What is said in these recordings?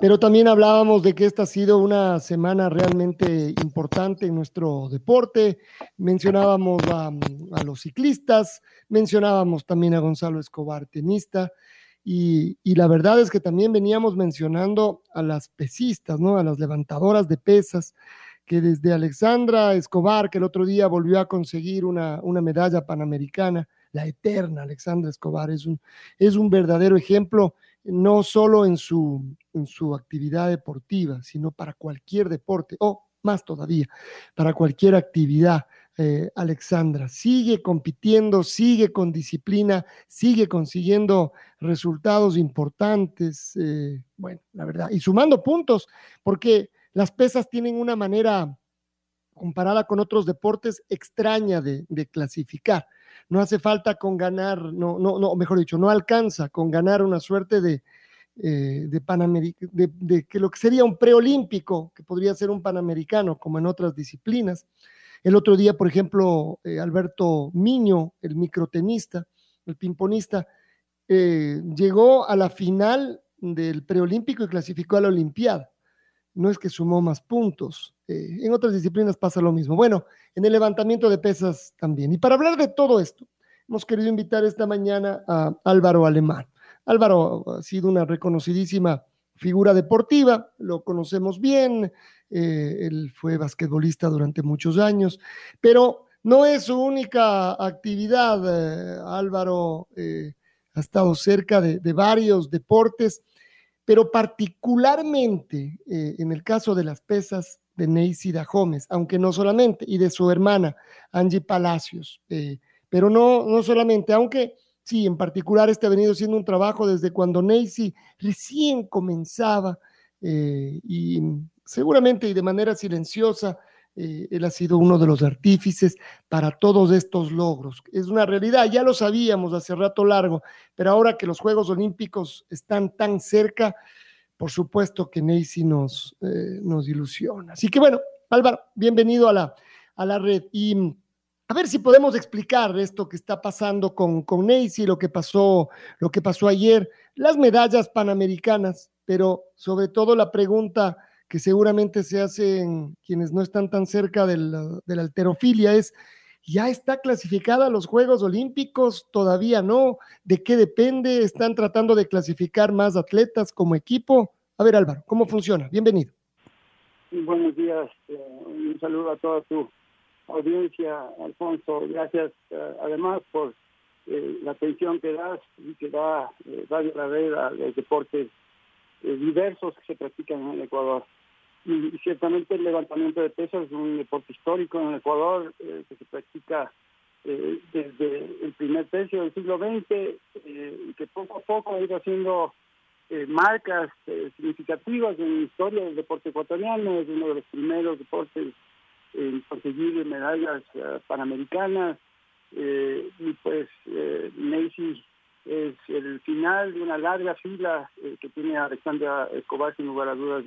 pero también hablábamos de que esta ha sido una semana realmente importante en nuestro deporte. Mencionábamos a, los ciclistas, mencionábamos también a Gonzalo Escobar, tenista, y, la verdad es que también veníamos mencionando a las pesistas, ¿no? A las levantadoras de pesas, que desde Alexandra Escobar, que el otro día volvió a conseguir una, una medalla panamericana, la eterna Alexandra Escobar, es un, es un verdadero ejemplo no solo en su, en su actividad deportiva, sino para cualquier deporte, o más todavía, para cualquier actividad. Eh, Alexandra sigue compitiendo, sigue con disciplina, sigue consiguiendo resultados importantes, eh, bueno, la verdad, y sumando puntos, porque las pesas tienen una manera comparada con otros deportes extraña de, de clasificar no hace falta con ganar, no, no, no, mejor dicho, no alcanza con ganar una suerte de, eh, de, de, que lo que sería un preolímpico, que podría ser un panamericano, como en otras disciplinas. El otro día, por ejemplo, eh, Alberto Miño, el microtenista, el pimponista, eh, llegó a la final del preolímpico y clasificó a la Olimpiada. No es que sumó más puntos. en otras disciplinas pasa lo mismo. Bueno, en el levantamiento de pesas también. Y para hablar de todo esto, hemos querido invitar esta mañana a Álvaro Alemán. Álvaro ha sido una reconocidísima figura deportiva, lo conocemos bien, eh, él fue basquetbolista durante muchos años, pero no es su única actividad. Eh, Álvaro eh, ha estado cerca de, varios deportes, pero particularmente en el caso de las pesas, de Neisida Gómez, aunque no solamente, y de su hermana Angie Palacios. Pero no, no solamente, aunque sí, en particular este ha venido siendo un trabajo desde cuando Neisy recién comenzaba eh, y seguramente y de manera silenciosa, eh, él ha sido uno de los artífices para todos estos logros. Es una realidad, ya lo sabíamos hace rato largo, pero ahora que los Juegos Olímpicos están tan cerca, por supuesto que Neisy nos, eh, nos ilusiona. Así que bueno, Álvaro, bienvenido a la, a la red. A ver si podemos explicar esto que está pasando con, con Neisy, lo que pasó, lo que pasó ayer, las medallas panamericanas, pero sobre todo la pregunta que seguramente se hacen quienes no están tan cerca de la, de la alterofilia es ¿Ya está clasificada a los Juegos Olímpicos? Todavía no. ¿De qué depende? ¿Están tratando de clasificar más atletas como equipo? A ver, Álvaro, ¿cómo funciona? Bienvenido. Buenos días. Eh, un saludo a toda tu audiencia, Alfonso. Gracias eh, además por eh, la atención que das y que da Radio La Red a los deportes diversos que se practican en el Ecuador y, ciertamente el levantamiento de pesas es un deporte histórico en el Ecuador eh, que se practica eh, desde el primer tercio del siglo XX eh, y que poco a poco ha ido haciendo marcas significativas en la historia del deporte ecuatoriano, es uno de los primeros deportes en conseguir medallas panamericanas y pues Macy es el final de una larga fila que tiene Alexandra Escobar sin lugar a dudas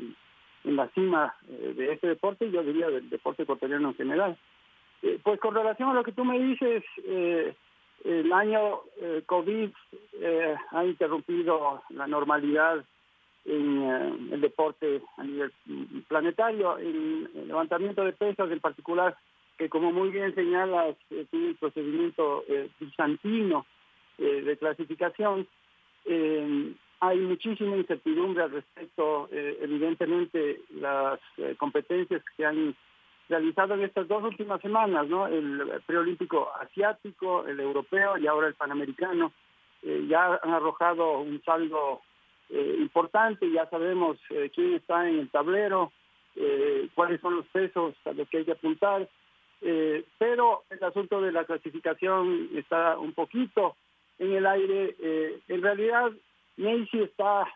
en la cima eh, de este deporte y yo diría del deporte ecuatoriano en general. Eh, pues con relación a lo que tú me dices, eh, el año COVID ha interrumpido la normalidad en el deporte a nivel planetario, en el levantamiento de pesas en particular, que como muy bien señalas, tiene un procedimiento bizantino de clasificación hay muchísima incertidumbre al respecto. Eh, evidentemente, las eh, competencias que se han realizado en estas dos últimas semanas, ¿no? El preolímpico asiático, el europeo y ahora el panamericano, eh, ya han arrojado un saldo eh, importante, ya sabemos eh, quién está en el tablero, cuáles son los pesos a los que hay que apuntar, pero el asunto de la clasificación está un poquito en el aire. en realidad, Macy está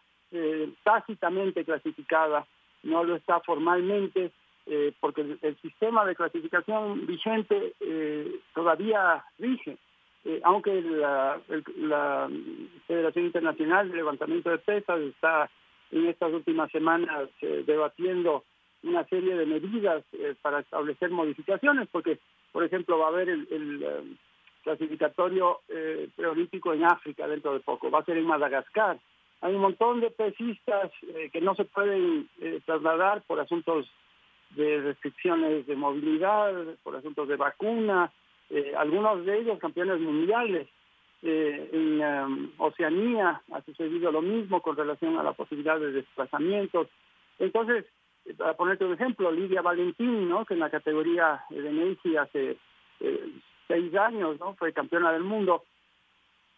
tácitamente clasificada, no lo está formalmente, eh, porque el, sistema de clasificación vigente eh, todavía rige, eh, aunque la, la, Federación Internacional de Levantamiento de Pesas está en estas últimas semanas debatiendo una serie de medidas para establecer modificaciones, porque, por ejemplo, va a haber el, el clasificatorio preolímpico en África dentro de poco, va a ser en Madagascar. Hay un montón de pesistas que no se pueden trasladar por asuntos de restricciones de movilidad, por asuntos de vacuna, eh, algunos de ellos campeones mundiales. Eh, en um, Oceanía ha sucedido lo mismo con relación a la posibilidad de desplazamientos. Entonces, eh, para ponerte un ejemplo, Lidia Valentín, ¿no? que en la categoría de Nancy hace seis años no fue campeona del mundo,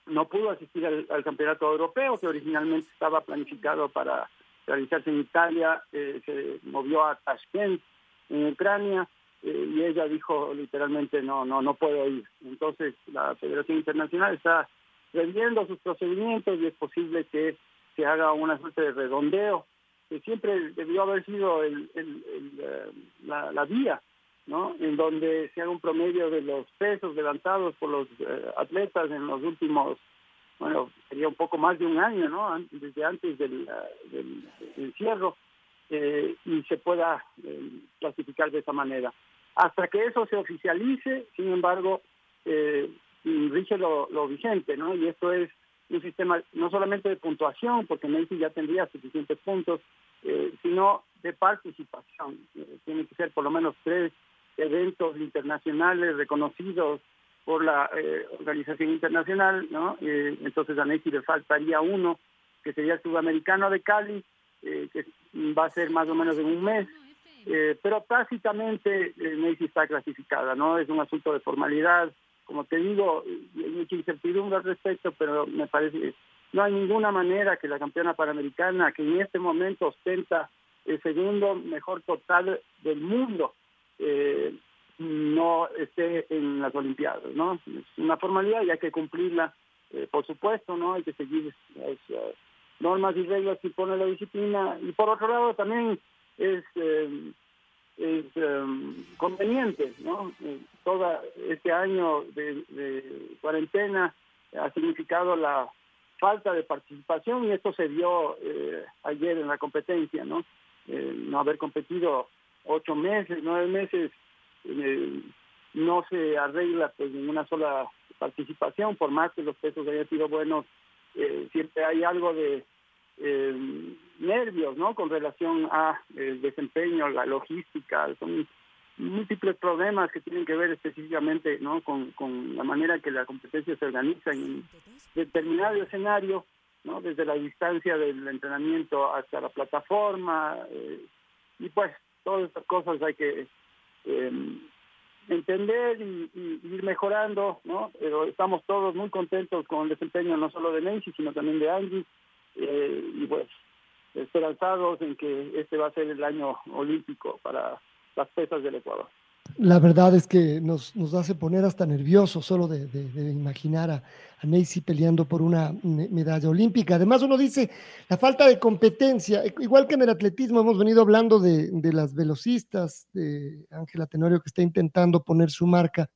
no pudo asistir al, al, campeonato europeo que originalmente estaba planificado para realizarse en Italia, eh, se movió a Tashkent, en Ucrania, eh, y ella dijo literalmente no, no, no puedo ir. Entonces la Federación Internacional está reviendo sus procedimientos y es posible que se haga una suerte de redondeo, que siempre debió haber sido el, eh, la, vía, ¿no? En donde se haga un promedio de los pesos levantados por los atletas en los últimos bueno, sería un poco más de un año, ¿no? Desde antes del, del encierro, eh, y se pueda eh, clasificar de esa manera. Hasta que eso se oficialice, sin embargo, eh, rige lo, lo, vigente, ¿no? Y esto es un sistema no solamente de puntuación, porque Messi ya tendría suficientes puntos, eh, sino de participación. Eh, tiene que ser por lo menos tres eventos internacionales reconocidos por la organización internacional, ¿no? Entonces a Messi le faltaría uno, que sería el sudamericano de Cali, eh, que va a ser más o menos en un mes, pero tácitamente Messi está clasificada, ¿no? Es un asunto de formalidad, como te digo, hay mucha incertidumbre al respecto, pero me parece no hay ninguna manera que la campeona panamericana, que en este momento ostenta el segundo mejor total del mundo, eh, no esté en las Olimpiadas, ¿no? Es una formalidad y hay que cumplirla, eh, por supuesto, ¿no? Hay que seguir uh, normas y reglas que pone la disciplina. Y por otro lado también es, eh, es um, conveniente, ¿no? Eh, todo este año de, cuarentena ha significado la falta de participación y esto se vio eh, ayer en la competencia, ¿no? Eh, no haber competido ocho meses, nueve meses no se arregla pues ninguna sola participación, por más que los pesos hayan sido buenos, eh, siempre hay algo de eh, nervios, ¿no? Con relación a el desempeño, la logística, son múltiples problemas que tienen que ver específicamente, ¿no? Con, con la manera que la competencia se organiza en determinado escenario, ¿no? Desde la distancia del entrenamiento hasta la plataforma, eh, y pues todas estas cosas hay que eh, entender y, ir mejorando, ¿no? Pero estamos todos muy contentos con el desempeño no solo de Nancy, sino también de Angie, eh, y pues esperanzados en que este va a ser el año olímpico para las pesas del Ecuador. La verdad es que nos, nos hace poner hasta nerviosos solo de, de, imaginar a, a peleando por una medalla olímpica. Además, uno dice la falta de competencia, e, igual que en el atletismo, hemos venido hablando de, de las velocistas, de Ángela Tenorio que está intentando poner su marca.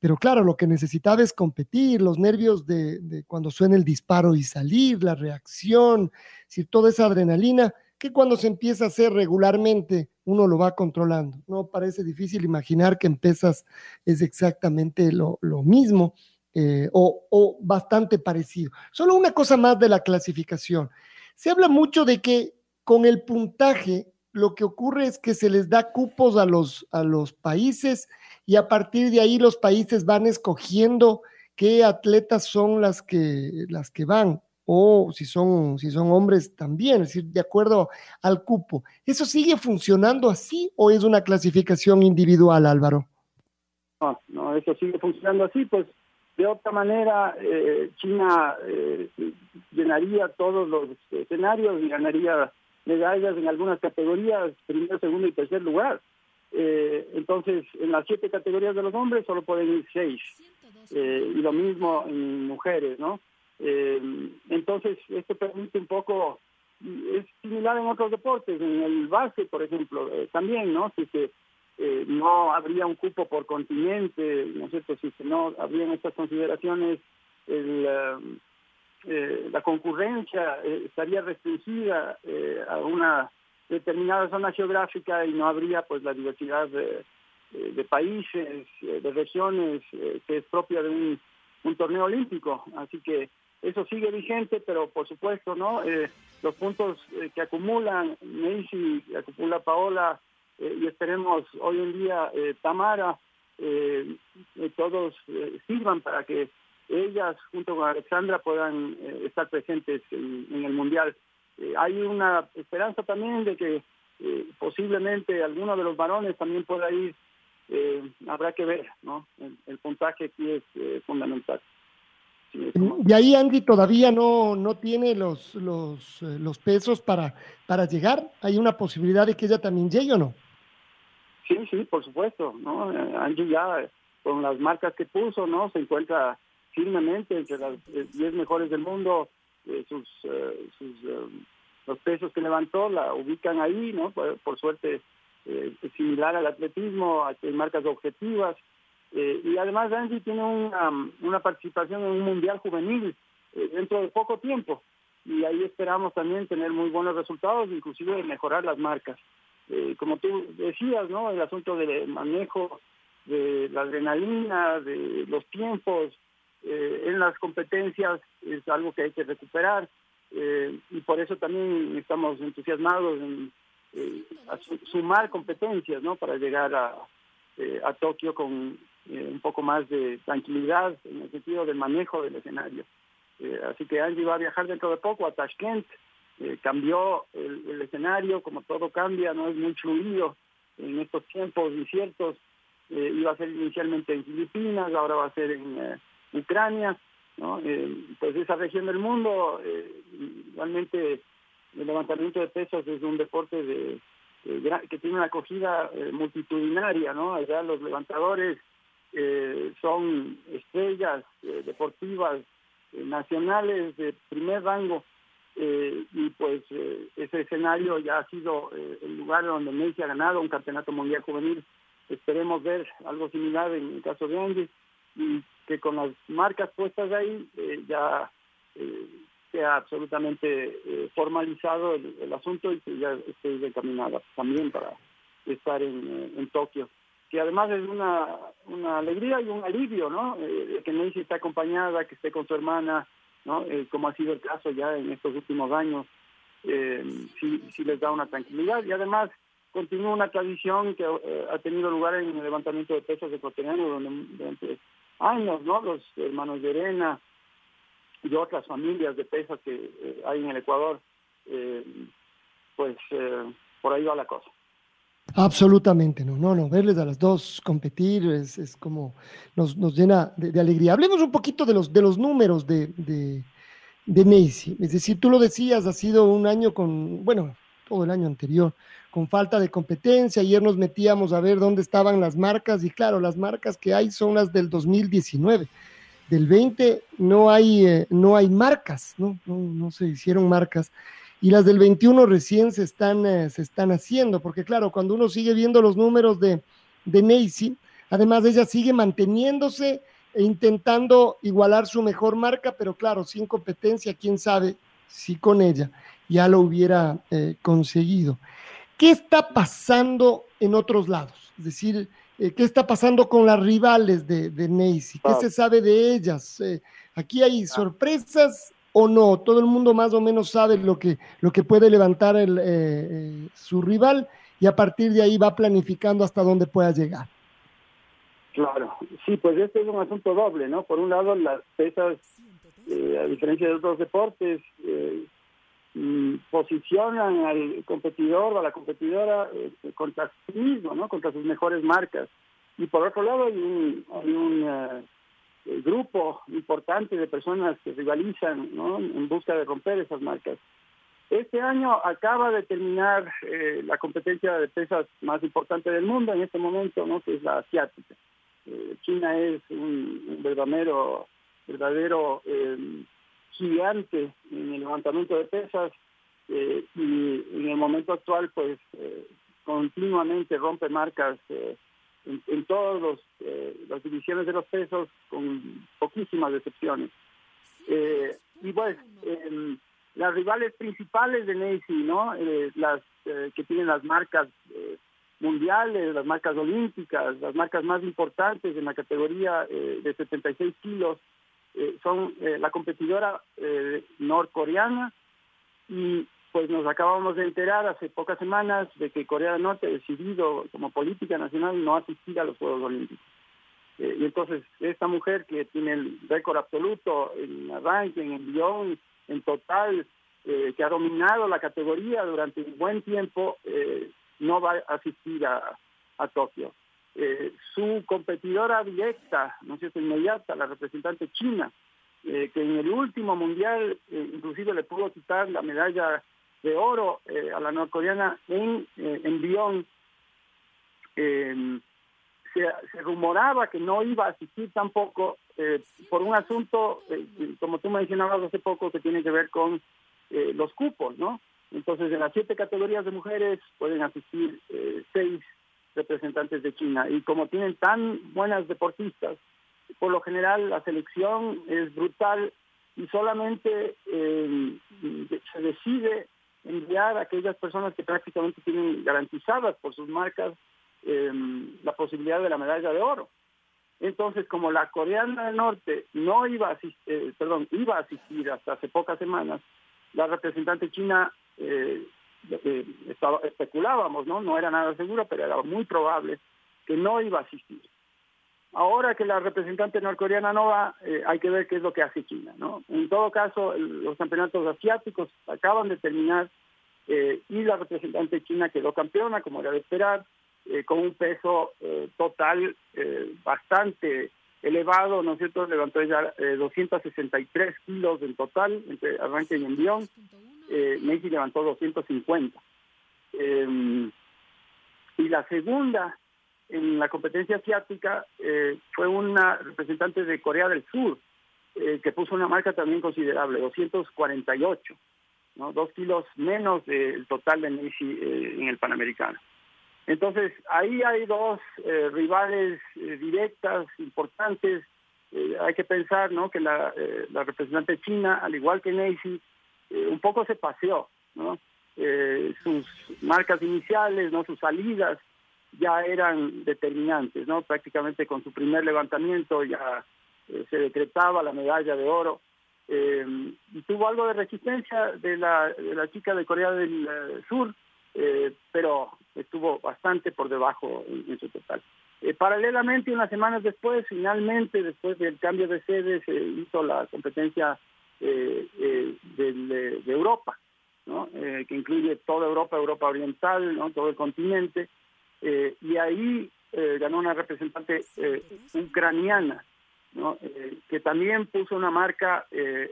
Pero claro, lo que necesitaba es competir, los nervios de, de cuando suena el disparo y salir, la reacción, si toda esa adrenalina que cuando se empieza a hacer regularmente uno lo va controlando. No parece difícil imaginar que en pesas es exactamente lo, mismo eh, o, o, bastante parecido. Solo una cosa más de la clasificación. Se habla mucho de que con el puntaje lo que ocurre es que se les da cupos a los, a los países y a partir de ahí los países van escogiendo qué atletas son las que, las que van o si son, si son hombres también, es decir, de acuerdo al cupo. ¿Eso sigue funcionando así o es una clasificación individual, Álvaro? No, no, eso sigue funcionando así, pues de otra manera eh, China eh, llenaría todos los escenarios y ganaría medallas en algunas categorías, primero, segundo y tercer lugar. Eh, entonces, en las siete categorías de los hombres solo pueden ir seis. y lo mismo en mujeres, ¿no? Eh, entonces, esto permite un poco, es similar en otros deportes, en el básquet, por ejemplo, eh, también, ¿no? Si que eh, no habría un cupo por continente, ¿no es cierto? Si no habrían estas consideraciones, el, eh, la concurrencia estaría restringida a una determinada zona geográfica y no habría pues la diversidad de, de países, de regiones que es propia de un, un torneo olímpico. Así que eso sigue vigente, pero por supuesto, ¿no? Eh, los puntos eh, que acumulan que acumula Paola, eh, y esperemos hoy en día Tamara, todos sirvan para que ellas, junto con Alexandra, puedan estar presentes en, el Mundial. hay una esperanza también de que posiblemente alguno de los varones también pueda ir. habrá que ver, ¿no? el puntaje aquí es fundamental. Y ahí Andy todavía no, no tiene los, los, eh, los pesos para, para llegar. ¿Hay una posibilidad de que ella también llegue o no? Sí, sí, por supuesto. ¿no? Eh, Angie ya con las marcas que puso, ¿no? Se encuentra firmemente entre las 10 eh, mejores del mundo. sus, sus los pesos que levantó la ubican ahí, ¿no? Por, suerte similar al atletismo, hay marcas objetivas. Eh, y además Angie tiene una, una, participación en un mundial juvenil eh, dentro de poco tiempo y ahí esperamos también tener muy buenos resultados, inclusive mejorar las marcas. Eh, como tú decías, ¿no? El asunto del manejo de la adrenalina, de los tiempos en las competencias es algo que hay que recuperar y por eso también estamos entusiasmados en sumar competencias, ¿no? Para llegar a, a Tokio con eh, un poco más de tranquilidad en el sentido del manejo del escenario. Eh, así que Angie va a viajar dentro de poco a Tashkent, eh, cambió el, escenario, como todo cambia, no es muy fluido en estos tiempos inciertos, iba a ser inicialmente en Filipinas, ahora va a ser en Ucrania, ¿no? pues esa región del mundo, igualmente el levantamiento de pesos es un deporte de, que tiene una acogida multitudinaria, ¿no? Allá los levantadores eh, son estrellas eh, deportivas eh, nacionales de primer rango y pues ese escenario ya ha sido el lugar donde Messi ha ganado un campeonato mundial juvenil. Esperemos ver algo similar en el caso de Andy y que con las marcas puestas ahí ya sea absolutamente formalizado el, asunto y que ya esté determinada también para estar en, en Tokio que además es una, una alegría y un alivio, ¿no? Eh, que Nancy esté acompañada, que esté con su hermana, ¿no? Eh, como ha sido el caso ya en estos últimos años, eh, sí, sí les da una tranquilidad y además continúa una tradición que eh, ha tenido lugar en el levantamiento de pesos ecuatorianos donde durante años, ¿no? Los hermanos de Arena y otras familias de pesas que hay en el Ecuador, pues por ahí va la cosa. Absolutamente, no, no, no, verles a las dos competir es, es como nos, nos llena de, alegría. Hablemos un poquito de los, de los números de, de, de Macy. Es decir, tú lo decías, ha sido un año con, bueno, todo el año anterior, con falta de competencia. Ayer nos metíamos a ver dónde estaban las marcas y claro, las marcas que hay son las del 2019. Del 20 no hay, eh, no hay marcas, ¿no? No, no se hicieron marcas y las del 21 recién se están, eh, se están haciendo, porque claro, cuando uno sigue viendo los números de, de además ella sigue manteniéndose e intentando igualar su mejor marca, pero claro, sin competencia, quién sabe si con ella ya lo hubiera eh, conseguido. ¿Qué está pasando en otros lados? Es decir, eh, ¿qué está pasando con las rivales de, de? ¿Qué se sabe de ellas? aquí hay ah. sorpresas o no? Todo el mundo más o menos sabe lo que, lo que puede levantar el, eh, eh, su rival y a partir de ahí va planificando hasta dónde pueda llegar. Claro, sí, pues este es un asunto doble, ¿no? Por un lado, las pesas a diferencia de otros deportes, mm, posicionan al competidor o a la competidora contra sí mismo, ¿no? contra sus mejores marcas. Y por otro lado hay un, hay un grupo importante de personas que rivalizan ¿no? en busca de romper esas marcas. Este año acaba de terminar eh, la competencia de pesas más importante del mundo en este momento, ¿no? que es la asiática. Eh, China es un, verdadero, verdadero eh, gigante en el levantamiento de pesas y en el momento actual pues continuamente rompe marcas en, en todas las divisiones de los pesos con poquísimas excepciones. y pues las rivales principales de Nancy, ¿no? Eh, las eh, que tienen las marcas eh, mundiales, las marcas olímpicas, las marcas más importantes en la categoría de 76 kilos, son la competidora norcoreana y pues nos acabamos de enterar hace pocas semanas de que Corea del Norte ha decidido como política nacional no asistir a los Juegos Olímpicos. y entonces esta mujer que tiene el récord absoluto en arranque, en envión, en total eh, que ha dominado la categoría durante un buen tiempo, eh, no va a asistir a, a Tokio. Eh, su competidora directa, no sé si inmediata, la representante china, que en el último mundial inclusive le pudo quitar la medalla de oro a la norcoreana en, en Bion, se, se, rumoraba que no iba a asistir tampoco eh, por un asunto, eh, como tú mencionabas hace poco, que tiene que ver con eh, los cupos, ¿no? Entonces, en las siete categorías de mujeres pueden asistir seis representantes de China. Y como tienen tan buenas deportistas, por lo general la selección es brutal y solamente se decide enviar a aquellas personas que prácticamente tienen garantizadas por sus marcas la posibilidad de la medalla de oro. Entonces, como la coreana del norte no iba a asistir, eh, perdón, iba a asistir hasta hace pocas semanas, la representante china eh, eh, estaba, especulábamos, ¿no? No era nada seguro, pero era muy probable que no iba a asistir. Ahora que la representante norcoreana no va, hay que ver qué es lo que hace China, ¿no? En todo caso, los campeonatos asiáticos acaban de terminar y la representante china quedó campeona, como era de esperar, eh, con un peso eh, total eh, bastante elevado, ¿no es cierto? Levantó ya 263 kilos en total entre arranque y envión. México levantó 250. Em, y la segunda en la competencia asiática fue una representante de Corea del Sur, que puso una marca también considerable, 248, ¿no? dos kilos menos del total de Messi en el Panamericano. Entonces, ahí hay dos eh, rivales eh, directas, importantes. Eh, hay que pensar ¿no? que la, representante china, al igual que Nancy, un poco se paseó. ¿no? sus marcas iniciales, no sus salidas, ya eran determinantes. no Prácticamente con su primer levantamiento ya se decretaba la medalla de oro. y tuvo algo de resistencia de la, de la chica de Corea del Sur, eh, pero estuvo bastante por debajo en, su total. Eh, paralelamente, unas semanas después, finalmente, después del cambio de sede, se hizo la competencia eh, de, Europa, ¿no? que incluye toda Europa, Europa Oriental, ¿no? todo el continente, y ahí ganó una representante ucraniana, ¿no? que también puso una marca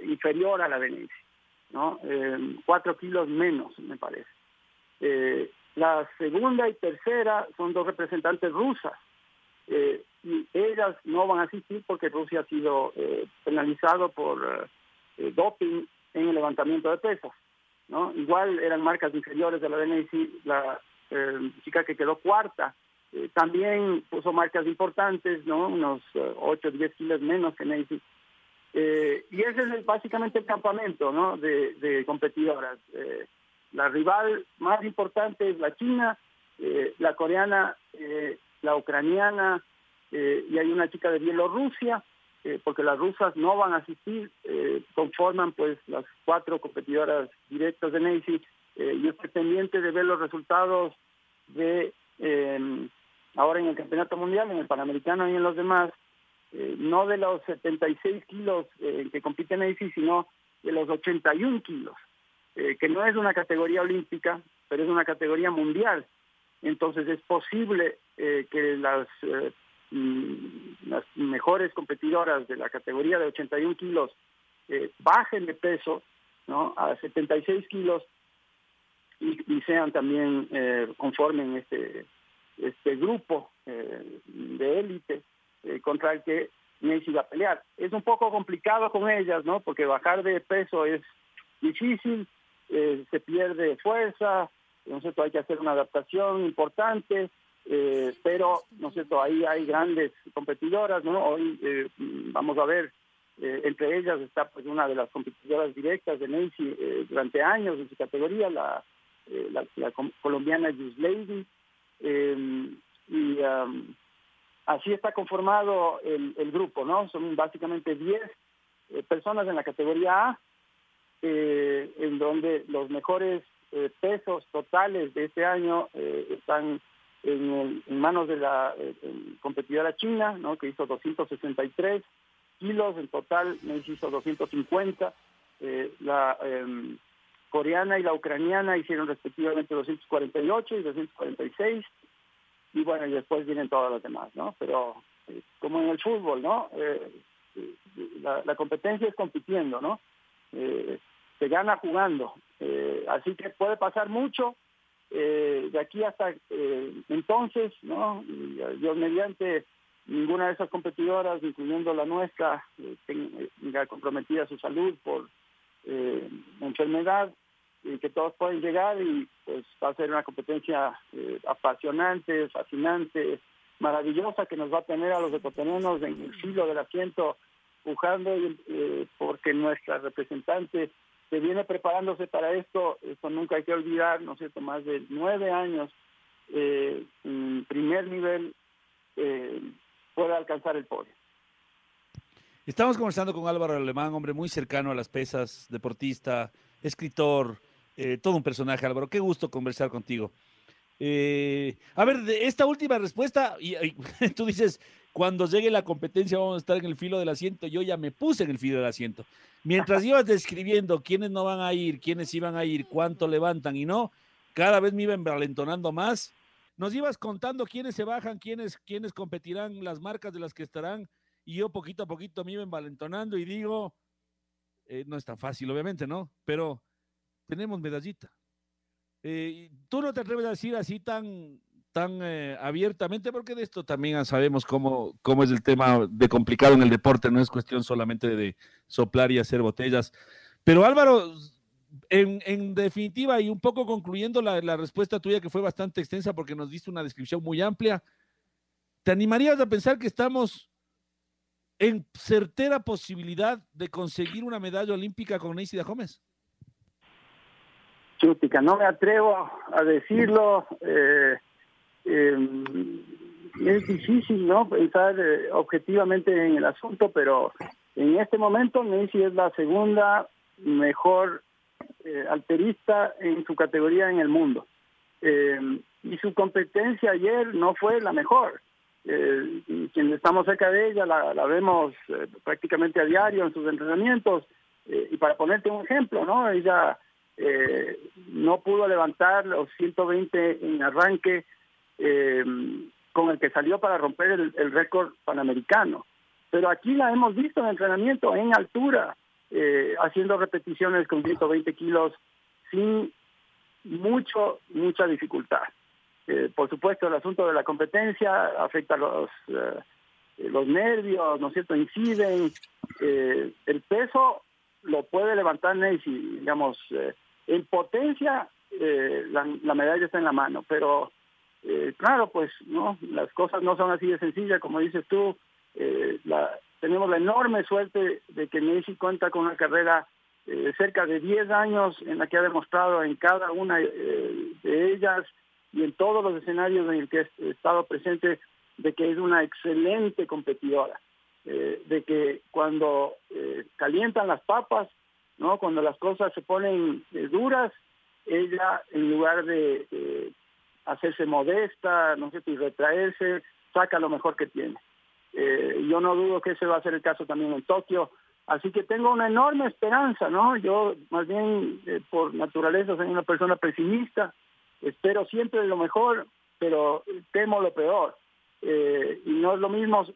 inferior a la de Venecia, ¿no? cuatro kilos menos, me parece. Eh, la segunda y tercera son dos representantes rusas eh, y ellas no van a asistir porque Rusia ha sido eh, penalizado por eh, doping en el levantamiento de pesas. ¿no? Igual eran marcas inferiores de la DNC, la chica que quedó cuarta también puso marcas importantes, ¿no? unos 8 o 10 kilos menos que Nancy. y ese es básicamente el campamento ¿no? de, competidoras. La rival más importante es la China, eh, la coreana, eh, la ucraniana eh, y hay una chica de Bielorrusia, porque las rusas no van a asistir, conforman pues las cuatro competidoras directas de Nancy. Yo estoy pendiente de ver los resultados de ahora en el campeonato mundial, en el panamericano y en los demás, no de los 76 kilos que compite Nancy, sino de los 81 kilos, que no es una categoría olímpica, pero es una categoría mundial. Entonces es posible que las, mm, las mejores competidoras de la categoría de 81 kilos bajen de peso ¿no? a 76 kilos y, sean también eh, conformen este este grupo eh, de élite eh, contra el que Messi va a pelear. Es un poco complicado con ellas, ¿no? Porque bajar de peso es difícil, eh, se pierde fuerza, ¿no es cierto? Hay que hacer una adaptación importante, pero, ¿no es cierto? Ahí hay grandes competidoras, ¿no? Hoy vamos a ver, entre ellas está pues una de las competidoras directas de Messi durante años en su categoría, la eh, la, colombiana Lady, eh, y um, así está conformado el, grupo, ¿no? Son básicamente 10 eh, personas en la categoría A, en donde los mejores pesos totales de este año están en, manos de la competidora china, ¿no? Que hizo 263 kilos, en total Messi hizo 250. la em, coreana y la ucraniana hicieron respectivamente 248 y 246 y bueno y después vienen todas las demás no pero eh, como en el fútbol no eh, la, competencia es compitiendo no eh, se gana jugando. Así que puede pasar mucho de aquí hasta entonces no yo mediante ninguna de esas competidoras incluyendo la nuestra tenga comprometida su salud por enfermedad y que todos pueden llegar y pues va a ser una competencia eh, apasionante, fascinante, maravillosa que nos va a tener a los ecuatorianos en el filo del asiento pujando eh, porque nuestra representante se viene preparándose para esto, esto nunca hay que olvidar, ¿no es cierto?, más de nueve años eh, primer nivel puede alcanzar el podio. Estamos conversando con Álvaro Alemán, hombre muy cercano a las pesas, deportista, escritor, eh, todo un personaje, Álvaro. Qué gusto conversar contigo. Eh, a ver, de esta última respuesta, y, tú dices, cuando llegue la competencia vamos a estar en el filo del asiento. Yo ya me puse en el filo del asiento. Mientras ibas describiendo quiénes no van a ir, quiénes iban a ir, cuánto levantan y no, cada vez me iba envalentonando más. Nos ibas contando quiénes se bajan, quiénes, quiénes competirán, las marcas de las que estarán, y yo poquito a poquito me iba envalentonando y digo, eh, no es tan fácil, obviamente, ¿no? Pero tenemos medallita. Eh, tú no te atreves a decir así tan, tan eh, abiertamente, porque de esto también sabemos cómo, cómo es el tema de complicado en el deporte, no es cuestión solamente de soplar y hacer botellas. Pero Álvaro, en, en definitiva, y un poco concluyendo la, respuesta tuya, que fue bastante extensa porque nos diste una descripción muy amplia, ¿te animarías a pensar que estamos en certera posibilidad de conseguir una medalla olímpica con Neisida Gómez? No me atrevo a decirlo. Eh, em, es difícil, ¿no? Pensar eh, objetivamente en el asunto, pero en este momento Messi es la segunda mejor eh, alterista en su categoría en el mundo. Y su competencia ayer no fue la mejor. Eh, quienes estamos cerca de ella la, la vemos prácticamente a diario en sus entrenamientos. y para ponerte un ejemplo, ¿no? Ella eh, no pudo levantar los 120 en arranque eh, con el que salió para romper el, récord panamericano. Pero aquí la hemos visto en entrenamiento en altura, eh, haciendo repeticiones con 120 kilos sin mucho, mucha dificultad. por supuesto, el asunto de la competencia afecta los, los nervios, ¿no es cierto? Inciden. el peso lo puede levantar Nancy, digamos, en potencia eh, la, medalla está en la mano, pero eh, claro, pues no, las cosas no son así de sencillas, como dices tú. Eh, tenemos la enorme suerte de que Messi cuenta con una carrera de cerca de 10 años en la que ha demostrado en cada una de ellas y en todos los escenarios en el que he estado presente de que es una excelente competidora, de que cuando calientan las papas ¿no? Cuando las cosas se ponen eh, duras, ella en lugar de hacerse modesta, no sé, y retraerse, saca lo mejor que tiene. Eh, yo no dudo que ese va a ser el caso también en Tokio. Así que tengo una enorme esperanza, ¿no? Yo más bien eh, por naturaleza soy una persona pesimista, espero siempre lo mejor, pero temo lo peor. Eh, y no es lo mismo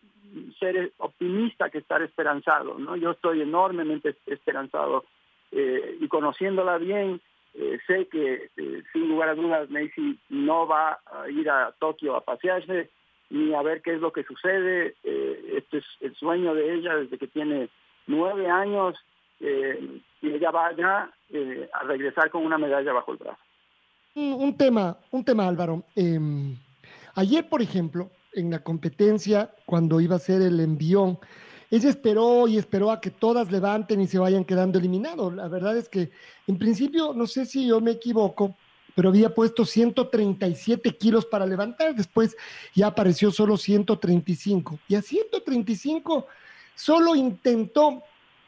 ser optimista que estar esperanzado, ¿no? Yo estoy enormemente esperanzado eh, y conociéndola bien, eh, sé que sin lugar a dudas Macy no va a ir a Tokio a pasearse ni a ver qué es lo que sucede. Este es el sueño de ella desde que tiene nueve años y ella vaya eh, a regresar con una medalla bajo el brazo. Un, tema, un tema Álvaro. Eh, ayer, por ejemplo, en la competencia, cuando iba a ser el envión, ella esperó y esperó a que todas levanten y se vayan quedando eliminados. La verdad es que, en principio, no sé si yo me equivoco, pero había puesto 137 kilos para levantar, después ya apareció solo 135. Y a 135 solo intentó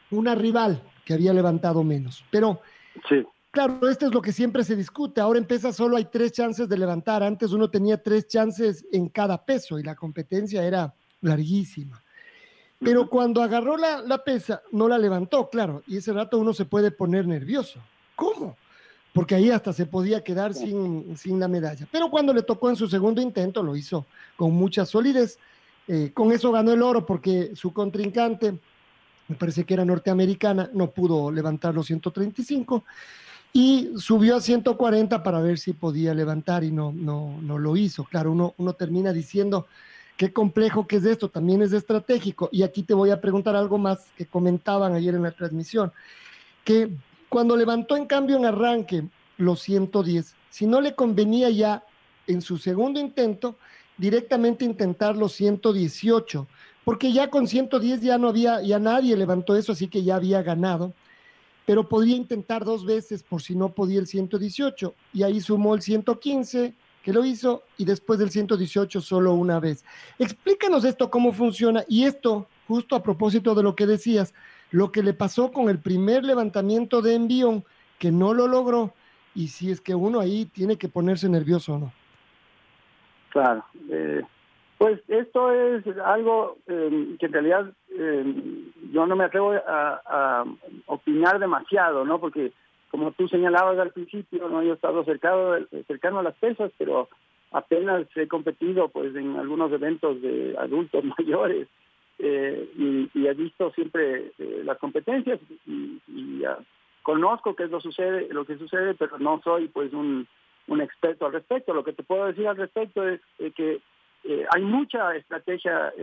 una rival que había levantado menos. Pero, sí. Claro, esto es lo que siempre se discute. Ahora empieza solo hay tres chances de levantar. Antes uno tenía tres chances en cada peso y la competencia era larguísima. Pero cuando agarró la, la, pesa, no la levantó, claro, y ese rato uno se puede poner nervioso. ¿Cómo? Porque ahí hasta se podía quedar sin, sin la medalla. Pero cuando le tocó en su segundo intento, lo hizo con mucha solidez. Eh, con eso ganó el oro porque su contrincante, me parece que era norteamericana, no pudo levantar los 135 y subió a 140 para ver si podía levantar y no, no, no lo hizo. Claro, uno, uno termina diciendo qué complejo que es esto, también es estratégico. Y aquí te voy a preguntar algo más que comentaban ayer en la transmisión, que cuando levantó en cambio en arranque los 110, si no le convenía ya en su segundo intento, directamente intentar los 118, porque ya con 110 ya no había, ya nadie levantó eso, así que ya había ganado, pero podría intentar dos veces por si no podía el 118, y ahí sumó el 115, que lo hizo y después del 118 solo una vez. Explícanos esto, cómo funciona y esto, justo a propósito de lo que decías, lo que le pasó con el primer levantamiento de envión, que no lo logró, y si es que uno ahí tiene que ponerse nervioso o no. Claro, eh, pues esto es algo eh, que en realidad eh, yo no me atrevo a, opinar demasiado, ¿no? Porque como tú señalabas al principio, no yo he estado cercano, cercano a las pesas, pero apenas he competido pues en algunos eventos de adultos mayores eh, y, y, he visto siempre eh, las competencias y, uh, conozco qué es lo sucede, lo que sucede, pero no soy pues un, experto al respecto. Lo que te puedo decir al respecto es eh, hay mucha estrategia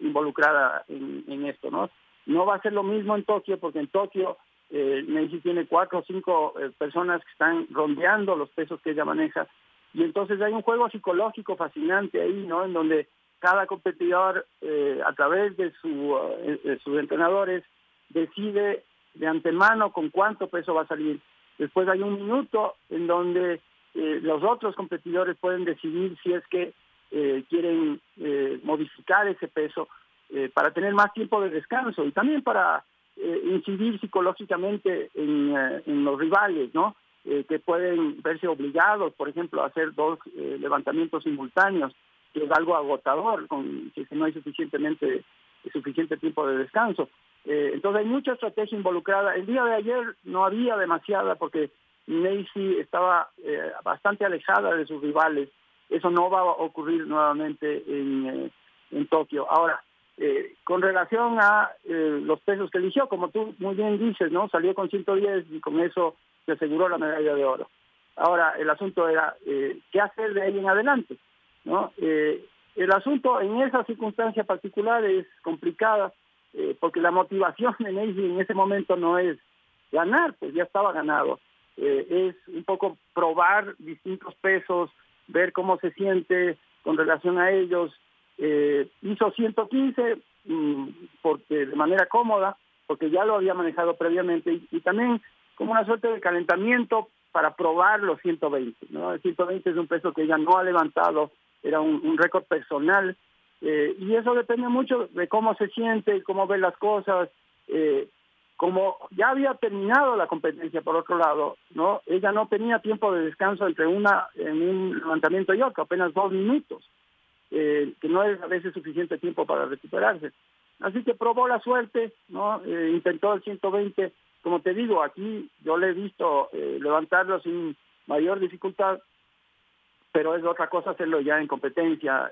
involucrada en, esto, ¿no? No va a ser lo mismo en Tokio porque en Tokio eh, tiene cuatro o cinco eh, personas que están rondeando los pesos que ella maneja y entonces hay un juego psicológico fascinante ahí, ¿no? En donde cada competidor eh, a través de, su, de sus entrenadores decide de antemano con cuánto peso va a salir. Después hay un minuto en donde eh, los otros competidores pueden decidir si es que eh, quieren eh, modificar ese peso para tener más tiempo de descanso y también para eh, incidir psicológicamente en, eh, los rivales, ¿no? Eh, que pueden verse obligados, por ejemplo, a hacer dos eh, levantamientos simultáneos, que es algo agotador, que no hay suficientemente suficiente tiempo de descanso. entonces hay mucha estrategia involucrada. El día de ayer no había demasiada porque Macy estaba bastante alejada de sus rivales. Eso no va a ocurrir nuevamente en, en Tokio. Ahora, eh, con relación a eh, los pesos que eligió, como tú muy bien dices, ¿no? Salió con 110 y con eso se aseguró la medalla de oro. Ahora, el asunto era eh, qué hacer de ahí en adelante, ¿no? Eh, el asunto en esa circunstancia particular es complicada eh, porque la motivación en Easy en ese momento no es ganar, pues ya estaba ganado. es un poco probar distintos pesos, ver cómo se siente con relación a ellos, eh, hizo 115 mmm, porque de manera cómoda, porque ya lo había manejado previamente, y, también como una suerte de calentamiento para probar los 120. ¿no? El 120 es un peso que ella no ha levantado, era un, un récord personal, eh, y eso depende mucho de cómo se siente, cómo ve las cosas. Eh, como ya había terminado la competencia por otro lado, ¿no? Ella no tenía tiempo de descanso entre una en un levantamiento y otro, apenas dos minutos. que no es a veces suficiente tiempo para recuperarse. Así que probó la suerte, ¿no? intentó el 120, como te digo, aquí yo le he visto levantarlo sin mayor dificultad, pero es otra cosa hacerlo ya en competencia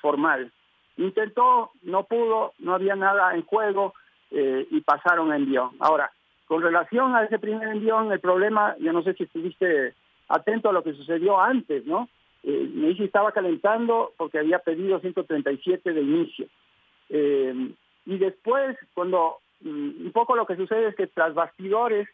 formal. Intentó, no pudo, no había nada en juego y pasaron a envión. Ahora, con relación a ese primer envión, el problema, yo no sé si estuviste atento a lo que sucedió antes, ¿no? Eh, Messi estaba calentando porque había pedido 137 de inicio. Eh, y después, cuando mm, un poco lo que sucede es que tras bastidores,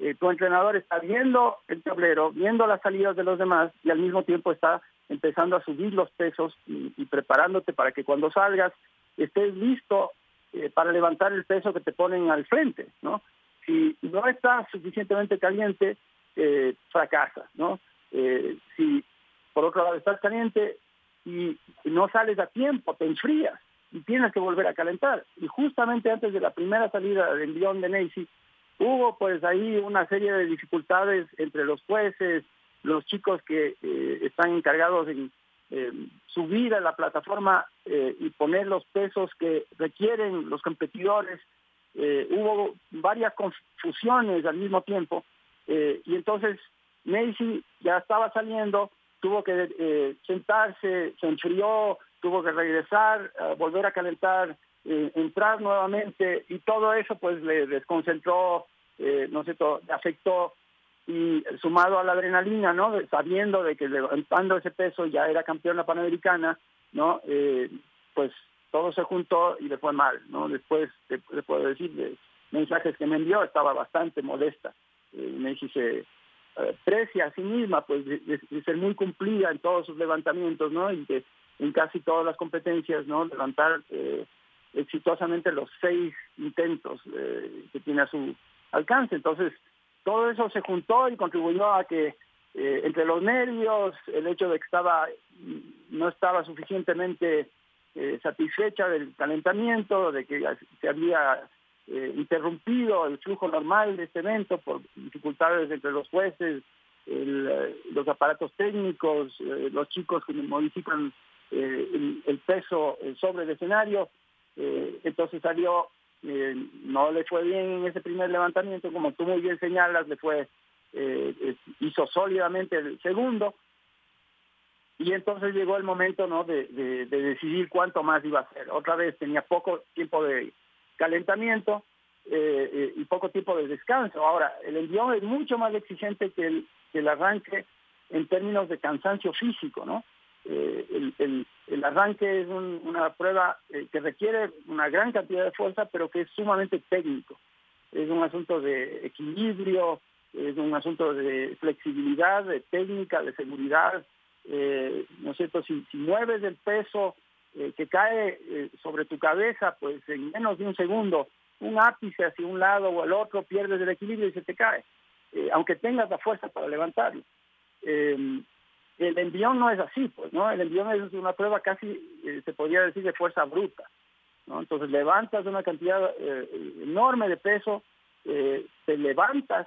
eh, tu entrenador está viendo el tablero, viendo las salidas de los demás y al mismo tiempo está empezando a subir los pesos y preparándote para que cuando salgas estés listo eh, para levantar el peso que te ponen al frente, ¿no? si no está suficientemente caliente, eh, fracasa, ¿no? Eh, si por otro lado estás caliente y no sales a tiempo, te enfrías y tienes que volver a calentar. Y justamente antes de la primera salida del envión de Neisy, hubo pues ahí una serie de dificultades entre los jueces, los chicos que eh, están encargados en subir a la plataforma y poner los pesos que requieren los competidores. Eh, hubo varias confusiones al mismo tiempo eh, y entonces Macy ya estaba saliendo, tuvo que eh, sentarse, se enfrió, tuvo que regresar, volver a calentar, entrar nuevamente y todo eso pues le desconcentró, no sé, afectó y sumado a la adrenalina, ¿no? Sabiendo de que levantando ese peso ya era campeona panamericana, ¿no? pues todo se juntó y le fue mal, ¿no? Después, le, puedo decir, de mensajes que me envió, estaba bastante modesta. Eh, me dice, eh, precia a sí misma, pues, de, ser muy cumplida en todos sus levantamientos, ¿no? Y que en casi todas las competencias, ¿no? Levantar eh, exitosamente los seis intentos que tiene a su alcance. Entonces, todo eso se juntó y contribuyó a que entre los nervios, el hecho de que estaba no estaba suficientemente eh, satisfecha del calentamiento, de que se había eh, interrumpido el flujo normal de este evento por dificultades entre los jueces, eh, los aparatos técnicos, los chicos que modifican el, peso sobre el escenario. entonces salió, no le fue bien en ese primer levantamiento, como tú muy bien señalas, le fue, hizo sólidamente el segundo, y entonces llegó el momento ¿no? de, decidir cuánto más iba a hacer. Otra vez tenía poco tiempo de calentamiento eh, eh, y poco tiempo de descanso. Ahora, el envión es mucho más exigente que el, el arranque en términos de cansancio físico, ¿no? Eh, el, arranque es una prueba que requiere una gran cantidad de fuerza, pero que es sumamente técnico. Es un asunto de equilibrio, es un asunto de flexibilidad, de técnica, de seguridad, eh, ¿no cierto? Si, mueves el peso eh, que cae eh, sobre tu cabeza, pues en menos de un segundo, un ápice hacia un lado o al otro, pierdes el equilibrio y se te cae, aunque tengas la fuerza para levantarlo. El envión no es así, pues, ¿no? El envión es una prueba casi, se podría decir, de fuerza bruta, ¿no? Entonces levantas una cantidad enorme de peso, te levantas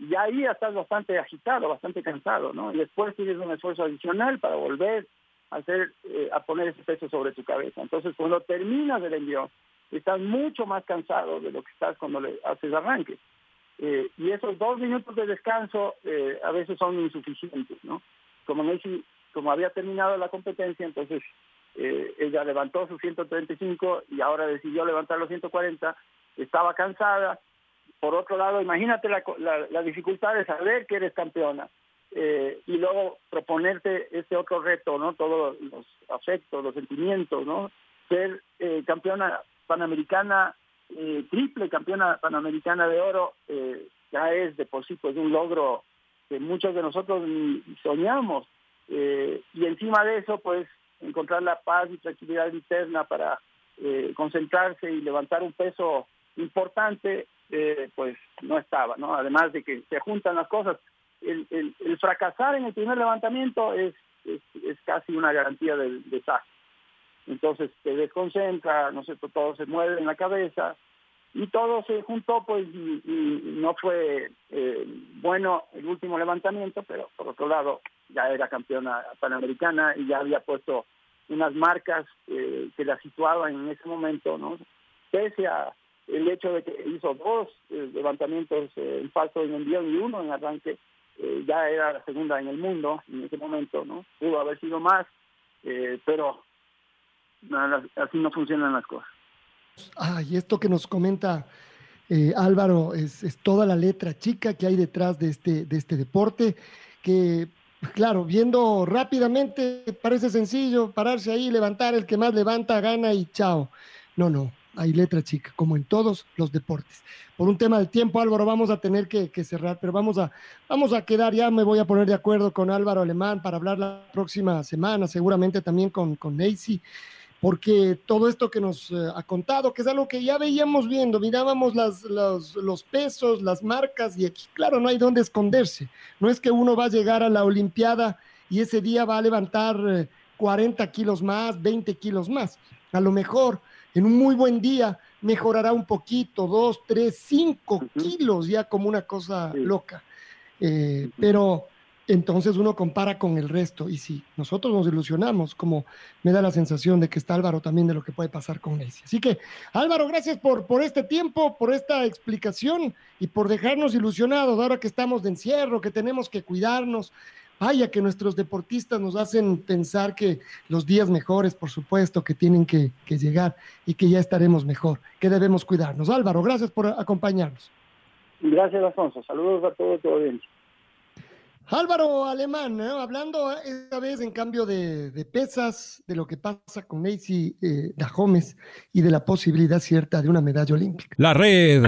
y ahí estás bastante agitado, bastante cansado, ¿no? Y después tienes un esfuerzo adicional para volver a hacer, eh, a poner ese peso sobre tu cabeza. Entonces, cuando terminas el envío, estás mucho más cansado de lo que estás cuando le haces arranque. Eh, y esos dos minutos de descanso eh, a veces son insuficientes, ¿no? Como Messi, como había terminado la competencia, entonces ella levantó sus 135 y ahora decidió levantar los 140, estaba cansada, por otro lado, imagínate la, la, dificultad de saber que eres campeona eh, y luego proponerte este otro reto, ¿no? Todos los afectos, los sentimientos, ¿no? Ser eh, campeona panamericana, eh, triple campeona panamericana de oro, ya es de por sí pues un logro que muchos de nosotros soñamos. y encima de eso, pues encontrar la paz y tranquilidad interna para concentrarse y levantar un peso importante eh, pues no estaba, ¿no? Además de que se juntan las cosas. El, fracasar en el primer levantamiento es, es, casi una garantía del desastre. Entonces te desconcentra, no sé, todo se mueve en la cabeza y todo se juntó, pues, y, no fue eh, bueno el último levantamiento, pero por otro lado ya era campeona panamericana y ya había puesto unas marcas que la situaban en ese momento, ¿no? Pese a el hecho de que hizo dos levantamientos en falso en envío y uno en arranque, ya era la segunda en el mundo en ese momento, ¿no? Pudo haber sido más, pero así no funcionan las cosas. Ah, y esto que nos comenta eh, Álvaro es, toda la letra chica que hay detrás de este, de este deporte, que claro, viendo rápidamente parece sencillo, pararse ahí, levantar, el que más levanta, gana y chao. No, no, hay letra chica, como en todos los deportes. Por un tema de tiempo, Álvaro, vamos a tener que, cerrar, pero vamos a, vamos a quedar, ya me voy a poner de acuerdo con Álvaro Alemán para hablar la próxima semana, seguramente también con, con porque todo esto que nos eh, ha contado, que es algo que ya veíamos viendo, mirábamos las, los, pesos, las marcas, y aquí, claro, no hay dónde esconderse. No es que uno va a llegar a la Olimpiada y ese día va a levantar 40 eh, kilos más, 20 kilos más. A lo mejor en un muy buen día mejorará un poquito, dos, tres, cinco kilos, ya como una cosa loca. Eh, pero entonces uno compara con el resto. Y si nosotros nos ilusionamos, como me da la sensación de que está Álvaro también de lo que puede pasar con Messi. Así que, Álvaro, gracias por, por este tiempo, por esta explicación y por dejarnos ilusionados ahora que estamos de encierro, que tenemos que cuidarnos. Vaya que nuestros deportistas nos hacen pensar que los días mejores, por supuesto, que tienen que, que llegar y que ya estaremos mejor, que debemos cuidarnos. Álvaro, gracias por acompañarnos. Gracias, Alfonso. Saludos a todos, todo bien. Álvaro Alemán, hablando esta vez en cambio de, pesas, de lo que pasa con Macy eh, Dahomes y de la posibilidad cierta de una medalla olímpica. La red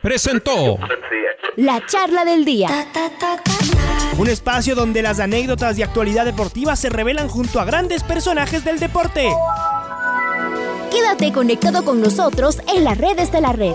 presentó la charla del día. Un espacio donde las anécdotas de actualidad deportiva se revelan junto a grandes personajes del deporte. Quédate conectado con nosotros en las redes de la red.